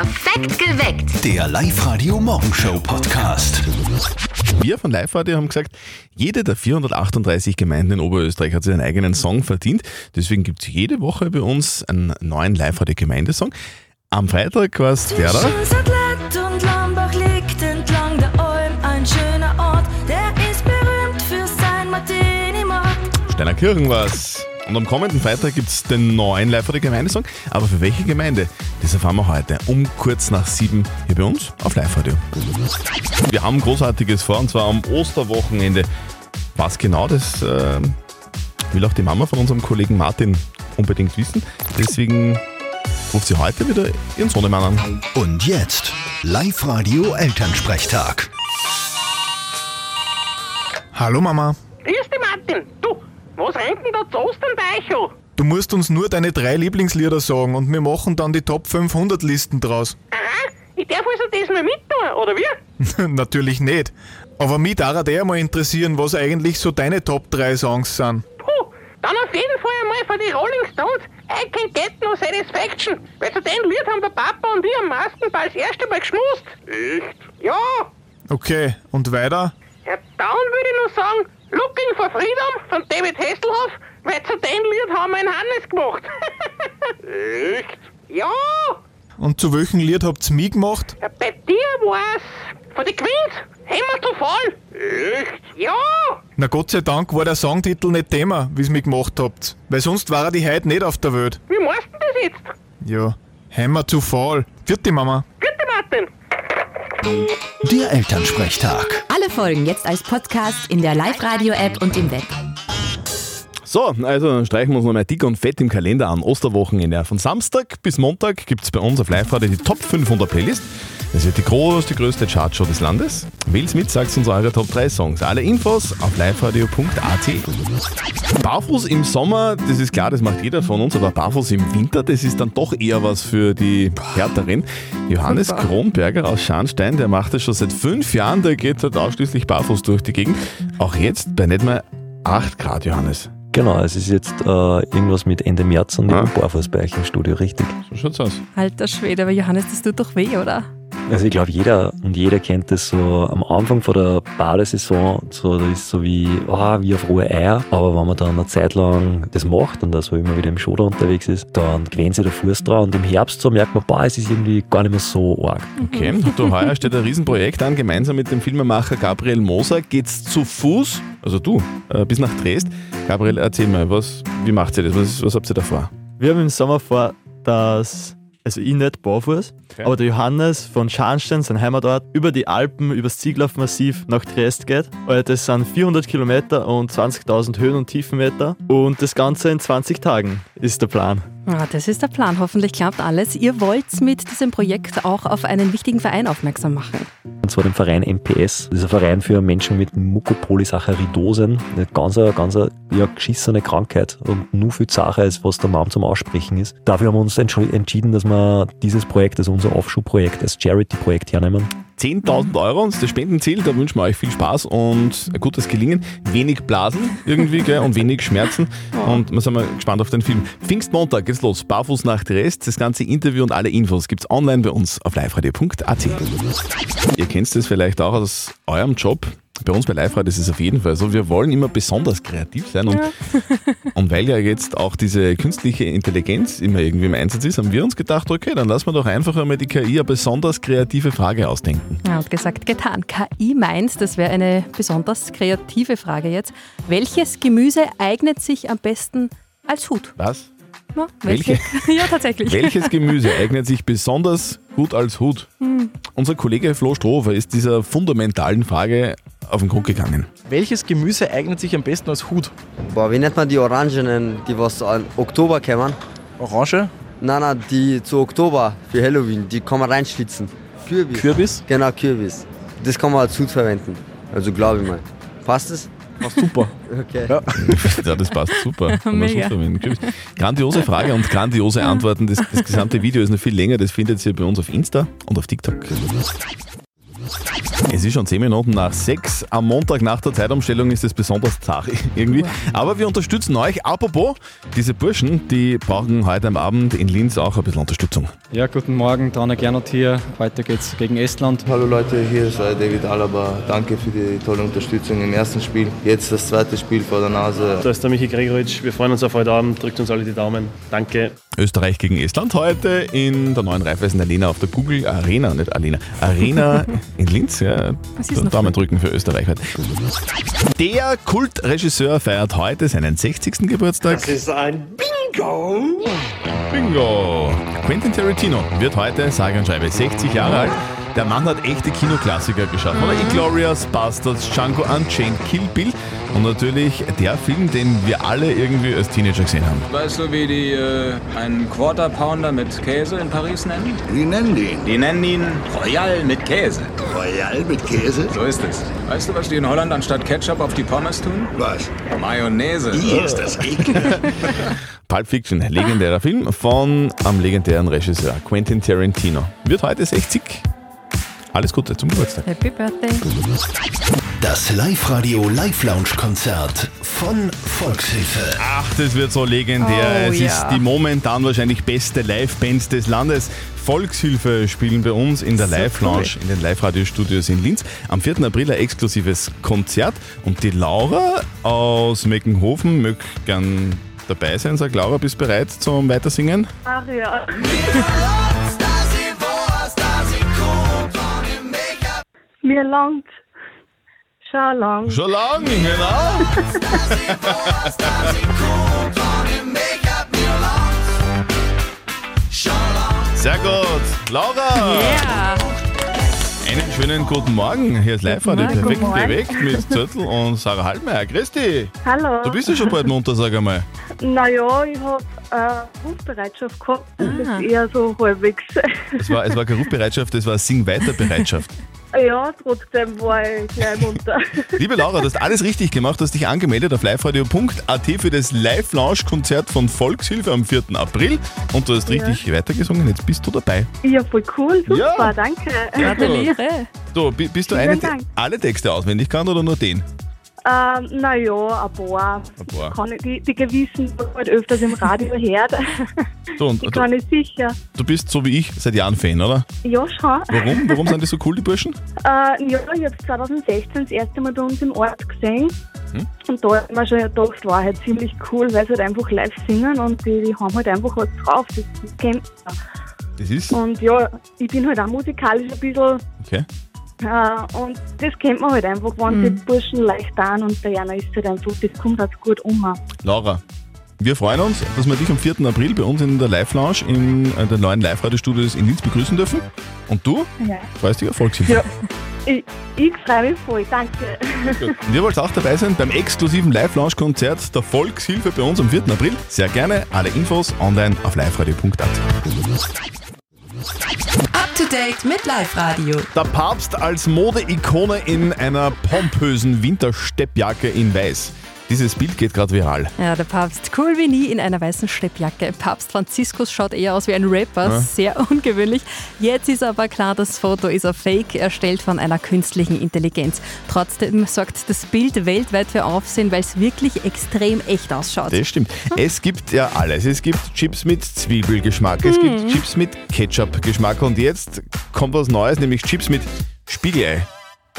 Perfekt geweckt. Der Live-Radio-Morgenshow-Podcast. Wir von Live Radio haben gesagt, jede der 438 Gemeinden in Oberösterreich hat sich einen eigenen Song verdient. Deswegen gibt es jede Woche bei uns einen neuen Live Radio Gemeindesong. Am Freitag war es der Alm ein schöner Ort, der ist berühmt für sein Martini-Markt. Steiner Kirchen war es. Und am kommenden Freitag gibt es den neuen Live Radio Gemeindesong. Aber für welche Gemeinde? Das erfahren wir heute um kurz nach sieben hier bei uns auf Live Radio. Wir haben Großartiges vor und zwar am Osterwochenende. Was genau, das äh, will auch die Mama von unserem Kollegen Martin unbedingt wissen. Deswegen ruft sie heute wieder ihren Sohnemann an. Und jetzt Live-Radio Elternsprechtag. Hallo Mama, Grüß dich, Martin. Du, was rennt denn da zu Ostern bei euch an? du musst uns nur deine drei Lieblingslieder sagen und wir machen dann die Top 500 Listen draus. Aha, ich darf also das mal mittun, oder wie? Natürlich nicht. Aber mich darf eher mal interessieren, was eigentlich so deine Top 3 Songs sind. Puh, dann auf jeden Fall einmal von den Rolling Stones I Can Get No Satisfaction. Weil zu dem Lied haben der Papa und ich am meisten das erste Mal geschmust. Echt? Ja. Okay, und weiter? Ja, dann würde ich noch sagen, Looking for Freedom von David Hasselhoff, weil zu dem Lied haben wir einen Hannes gemacht. Echt? Ja. Und zu welchem Lied habt's mich gemacht? Ja, bei dir war's von den Queens, Hammer zu Fall. Echt? Ja. Na Gott sei Dank war der Songtitel nicht Thema, wie's mich gemacht habt. Weil sonst war er die heute nicht auf der Welt. Wie machst du das jetzt? Ja, Hammer zu Fall. Vierte Mama. Der Elternsprechtag. Alle Folgen jetzt als Podcast in der Live-Radio-App und im Web. So, also dann streichen wir uns nochmal dick und fett im Kalender an. Osterwochenende. Von Samstag bis Montag gibt es bei uns auf Live-Radio die Top 500 Playlist. Das wird die größte, größte Chartshow des Landes. Wähl's mit, sagt uns eure Top 3 Songs. Alle Infos auf liveradio.at. Barfuß im Sommer, das ist klar, das macht jeder von uns, aber barfuß im Winter, das ist dann doch eher was für die Härteren. Johannes Kronberger aus Scharnstein, der macht das schon seit fünf Jahren, der geht halt ausschließlich barfuß durch die Gegend. Auch jetzt bei nicht mal 8 Grad, Johannes. Genau, es ist jetzt äh, irgendwas mit Ende März und Ah. ich bin barfuß bei euch im Studio, richtig. So schaut's aus. Alter Schwede, aber Johannes, das tut doch weh, oder? Also ich glaube, jeder und jeder kennt das so am Anfang von der Badesaison, so, das ist so wie, ah, wie auf rohe Eier. Aber wenn man dann eine Zeit lang das macht und da so immer wieder im Schoder unterwegs ist, dann gewöhnt sich der Fuß dran und im Herbst so merkt man, boah, es ist irgendwie gar nicht mehr so arg. Okay, du, heuer steht ein Riesenprojekt an. Gemeinsam mit dem Filmemacher Gabriel Moser geht's zu Fuß, also du, äh, bis nach Dresd. Gabriel, erzähl mal, was, wie macht ihr das? Was, was habt ihr da vor? Wir haben im Sommer vor, dass, also ich nicht barfuß, Okay. aber der Johannes von Scharnstein, sein Heimatort, über die Alpen, übers Zieglaufmassiv nach Triest geht. Und das sind 400 Kilometer und 20.000 Höhen- und Tiefenmeter. Und das Ganze in 20 Tagen ist der Plan. Ah, das ist der Plan. Hoffentlich klappt alles. Ihr wollt mit diesem Projekt auch auf einen wichtigen Verein aufmerksam machen. Und zwar den Verein MPS. Das ist ein Verein für Menschen mit Mucopolysaccharidosen. Eine ganz, ganz ja, geschissene Krankheit und nur viel Sache ist, was der Mann zum Aussprechen ist. Dafür haben wir uns entsch- entschieden, dass wir dieses Projekt, also unser Aufschubprojekt, als Charity-Projekt hernehmen. 10.000 Euro, ist das Spendenziel, da wünschen wir euch viel Spaß und ein gutes Gelingen. Wenig Blasen irgendwie gell, und wenig Schmerzen. Und wir sind mal gespannt auf den Film. Pfingstmontag geht's los, barfuß nach Dresd. Das ganze Interview und alle Infos gibt's online bei uns auf liveradio.at. Ihr kennt das vielleicht auch aus eurem Job. Bei uns bei Live Radio ist es auf jeden Fall so. Wir wollen immer besonders kreativ sein und, und weil ja jetzt auch diese künstliche Intelligenz immer irgendwie im Einsatz ist, haben wir uns gedacht, okay, dann lassen wir doch einfach einmal die KI eine besonders kreative Frage ausdenken. Ja, und gesagt, getan. KI meint, das wäre eine besonders kreative Frage jetzt. Welches Gemüse eignet sich am besten als Hut? Was? Na, Welche? ja, tatsächlich. Welches Gemüse eignet sich besonders gut als Hut? Unser Kollege Flo Strofer ist dieser fundamentalen Frage auf den Grund gegangen. Welches Gemüse eignet sich am besten als Hut? Boah, wie nennt man die Orangenen, die was an Oktober kommen? Orange? Nein, nein, die zu Oktober für Halloween, die kann man reinschlitzen. Kürbis. Kürbis? Genau, Kürbis. Das kann man als Hut verwenden. Also glaube ich mal. Passt es? Passt super. Okay. Ja. Ja, das passt super. Mega. Grandiose Frage und grandiose Antworten. Das, das gesamte Video ist noch viel länger. Das findet ihr bei uns auf Insta und auf TikTok. Es ist schon 10 Minuten nach 6. Am Montag nach der Zeitumstellung ist es besonders zart irgendwie. Aber wir unterstützen euch. Apropos, diese Burschen, die brauchen heute am Abend in Linz auch ein bisschen Unterstützung. Ja, guten Morgen, Dana Gernot hier. Heute geht's gegen Estland. Hallo Leute, hier ist äh, David Alaba. Danke für die tolle Unterstützung im ersten Spiel. Jetzt das zweite Spiel vor der Nase. Da ist der Michi Gregoritsch. Wir freuen uns auf heute Abend. Drückt uns alle die Daumen. Danke. Österreich gegen Estland heute in der neuen Raiffeisen Arena auf der Google Arena, nicht Arena, Arena in Linz. Ja, Noch Daumen drücken für Österreich heute. Der Kultregisseur feiert heute seinen 60. Geburtstag. ist ein Bingo! Bingo! Quentin Tarantino wird heute, sage und schreibe, 60 Jahre alt. Der Mann hat echte Kinoklassiker geschaffen. Oder Inglourious Bastards, Django Unchained, Kill Bill und natürlich der Film, den wir alle irgendwie als Teenager gesehen haben. Weißt du, wie die äh, einen Quarter Pounder mit Käse in Paris nennen? Wie nennen die ihn? Die nennen ihn Royal mit Käse. Royal mit Käse? So ist es. Weißt du, was die in Holland anstatt Ketchup auf die Pommes tun? Was? Mayonnaise. Wie ist das eklig? Pulp Fiction, legendärer Film von am legendären Regisseur Quentin Tarantino. Wird heute 60. Alles Gute zum Geburtstag. Happy Birthday. Das Live-Radio Live-Lounge-Konzert von Volkshilfe. Ach, das wird so legendär. Oh, es ja. ist die momentan wahrscheinlich beste Live-Band des Landes. Volkshilfe spielen bei uns in der So Live-Lounge, cool. in den Live-Radio-Studios in Linz. Am 4. April ein exklusives Konzert. Und die Laura aus Meckenhofen möchte gern dabei sein. Sag Laura, bist du bereit zum Weitersingen? Ach ja. Mir langt schon lang. Schon lang, genau. Sehr gut. Laura! Ja. Einen schönen guten Morgen. Hier ist live Guten perfekt bewegt mit Zürtel und Sarah Halbmeier. Christi! Hallo. Du bist ja schon bald munter, sag einmal. Naja, ich habe äh, Rufbereitschaft gehabt. Das Ah. ist eher so halbwegs. Es war, es war keine Rufbereitschaft, es war Sing-Weiter-Bereitschaft. ja, trotzdem war ich gleich munter. Liebe Laura, du hast alles richtig gemacht, du hast dich angemeldet auf liveradio.at für das Live-Lounge-Konzert von Volkshilfe am 4. April und du hast Ja. richtig weitergesungen, jetzt bist du dabei. ja, voll cool. Super, Ja. danke. Gratuliere. Du, bi- bist du Vielen eine, die alle Texte auswendig kann oder nur den? Ähm, naja, ein paar. Ein paar. Kann ich, die, die gewissen, die man halt öfters im Radio hört. So, und Die du, kann ich sicher. du bist so wie ich seit Jahren Fan, oder? Ja, schon. Warum? Warum sind die so cool, die Burschen? Äh, ja, ich habe 2016 das erste Mal bei uns im Ort gesehen. Hm? Und da hat man schon gedacht, war halt ziemlich cool, weil sie halt einfach live singen und die, die haben halt einfach was drauf. Das kennt man. Das ist. Und ja, ich bin halt auch musikalisch ein bisschen. Okay. Äh, und das kennt man halt einfach, wenn Mhm. die Burschen leicht an und der Jana ist halt einfach, das kommt halt gut um. Laura, wir freuen uns, dass wir dich am 4. April bei uns in der Live-Lounge in äh, den neuen Live-Radio-Studios in Linz begrüßen dürfen. Und du Ja. freust dich auf Volkshilfe. Ja. Ich, ich freue mich voll, danke. Gut. Und ihr wollt auch dabei sein beim exklusiven Live-Lounge-Konzert der Volkshilfe bei uns am 4. April? Sehr gerne. Alle Infos online auf liveradio.at. To date mit Live Radio. Der Papst als Modeikone in einer pompösen Wintersteppjacke in Weiß. Dieses Bild geht gerade viral. Ja, der Papst, cool wie nie in einer weißen Steppjacke. Papst Franziskus schaut eher aus wie ein Rapper, Ja. sehr ungewöhnlich. Jetzt ist aber klar, das Foto ist ein Fake, erstellt von einer künstlichen Intelligenz. Trotzdem sorgt das Bild weltweit für Aufsehen, weil es wirklich extrem echt ausschaut. Das stimmt. Es gibt ja alles. Es gibt Chips mit Zwiebelgeschmack, es gibt Chips mit Ketchup-Geschmack und jetzt kommt was Neues, nämlich Chips mit Spiegelei.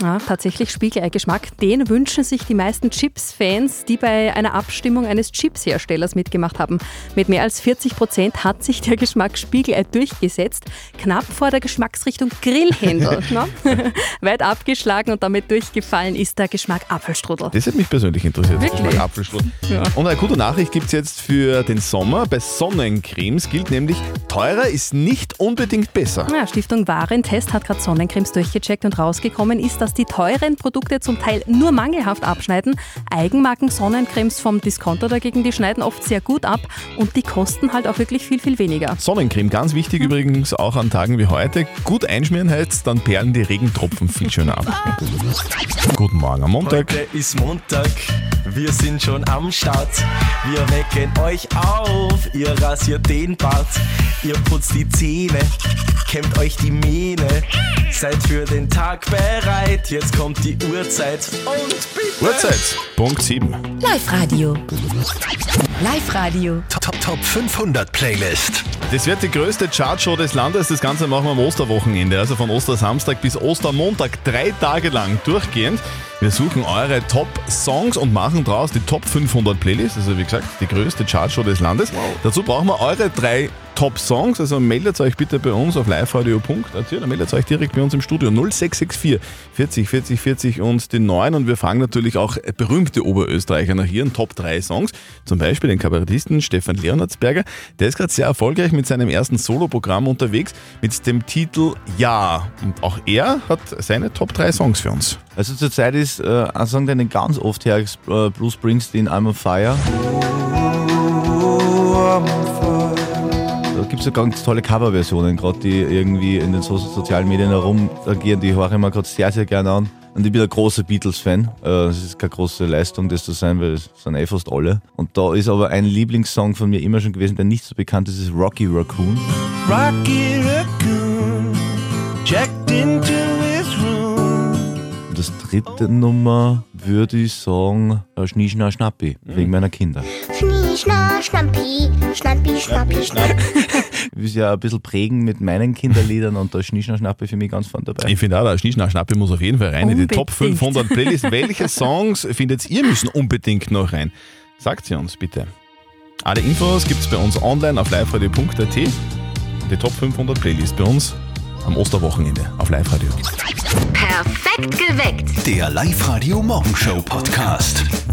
Ja, tatsächlich Spiegelei-Geschmack. Den wünschen sich die meisten Chips-Fans, die bei einer Abstimmung eines Chips-Herstellers mitgemacht haben. Mit mehr als 40 Prozent hat sich der Geschmack Spiegelei durchgesetzt. Knapp vor der Geschmacksrichtung Grillhändel. ne? Weit abgeschlagen und damit durchgefallen ist der Geschmack Apfelstrudel. Das hat mich persönlich interessiert. Wirklich? Geschmack Apfelstrudel. Ja. Und eine gute Nachricht gibt es jetzt für den Sommer. Bei Sonnencremes gilt nämlich, teurer ist nicht unbedingt besser. Ja, Stiftung Warentest hat gerade Sonnencremes durchgecheckt und rausgekommen ist, dass die teuren Produkte zum Teil nur mangelhaft abschneiden. Eigenmarken Sonnencremes vom Discounter dagegen, die schneiden oft sehr gut ab und die kosten halt auch wirklich viel, viel weniger. Sonnencreme, ganz wichtig übrigens auch an Tagen wie heute. Gut einschmieren heißt, dann perlen die Regentropfen viel schöner ab. Guten Morgen am Montag. Heute ist Montag, wir sind schon am Start. Wir wecken euch auf, ihr rasiert den Bart, ihr putzt die Zähne, kämmt euch die Mähne. Seid für den Tag bereit, jetzt kommt die Uhrzeit und bitte. Uhrzeit, Punkt 7. Live-Radio. Live-Radio. Top, Top 500 Playlist. Das wird die größte Chartshow des Landes. Das Ganze machen wir am Osterwochenende, also von Ostersamstag bis Ostermontag, drei Tage lang durchgehend. Wir suchen eure Top-Songs und machen daraus die Top 500 Playlist. Also wie gesagt, die größte Chartshow des Landes. Dazu brauchen wir eure drei Top-Songs. Also meldet euch bitte bei uns auf liveradio.at oder meldet euch direkt bei uns im Studio 0664 40 40 40 und den 9. Und wir fragen natürlich auch berühmte Oberösterreicher nach ihren Top 3 Songs. Zum Beispiel den Kabarettisten Stefan Leonardsberger. Der ist gerade sehr erfolgreich mit seinem ersten Soloprogramm unterwegs mit dem Titel Ja. Und auch er hat seine Top 3 Songs für uns. Also zurzeit ist äh, ein Song, den ich ganz oft her, äh, Bruce Springsteen, I'm on Fire. Da gibt es ja ganz tolle Coverversionen, gerade die irgendwie in den so sozialen Medien herumgehen, die höre ich mir gerade sehr, sehr gerne an. Und ich bin ein großer Beatles-Fan. Es ist keine große Leistung, das zu sein, weil es sind eh fast alle. Und da ist aber ein Lieblingssong von mir immer schon gewesen, der nicht so bekannt ist, ist Rocky Raccoon. Rocky Raccoon checked into dritte Nummer würde ich sagen, äh, Schnie, Schna, Schnappi, wegen meiner Kinder. Schnie, schna, schnappi, schnappi, schnappi, schnappi. Ich will es ja ein bisschen prägen mit meinen Kinderliedern und da ist Schnie, Schna, Schnappi für mich ganz vorne dabei. Ich finde auch, der Schnieschnau Schnappi muss auf jeden Fall rein in die Top Unbedingt. 500 Playlist. Welche Songs findet ihr müssen unbedingt noch rein? Sagt sie uns bitte. Alle Infos gibt es bei uns online auf liveradio.at. Die Top 500 Playlist bei uns am Osterwochenende auf Live Radio. Perfekt geweckt. Der Live-Radio Morgenshow Podcast.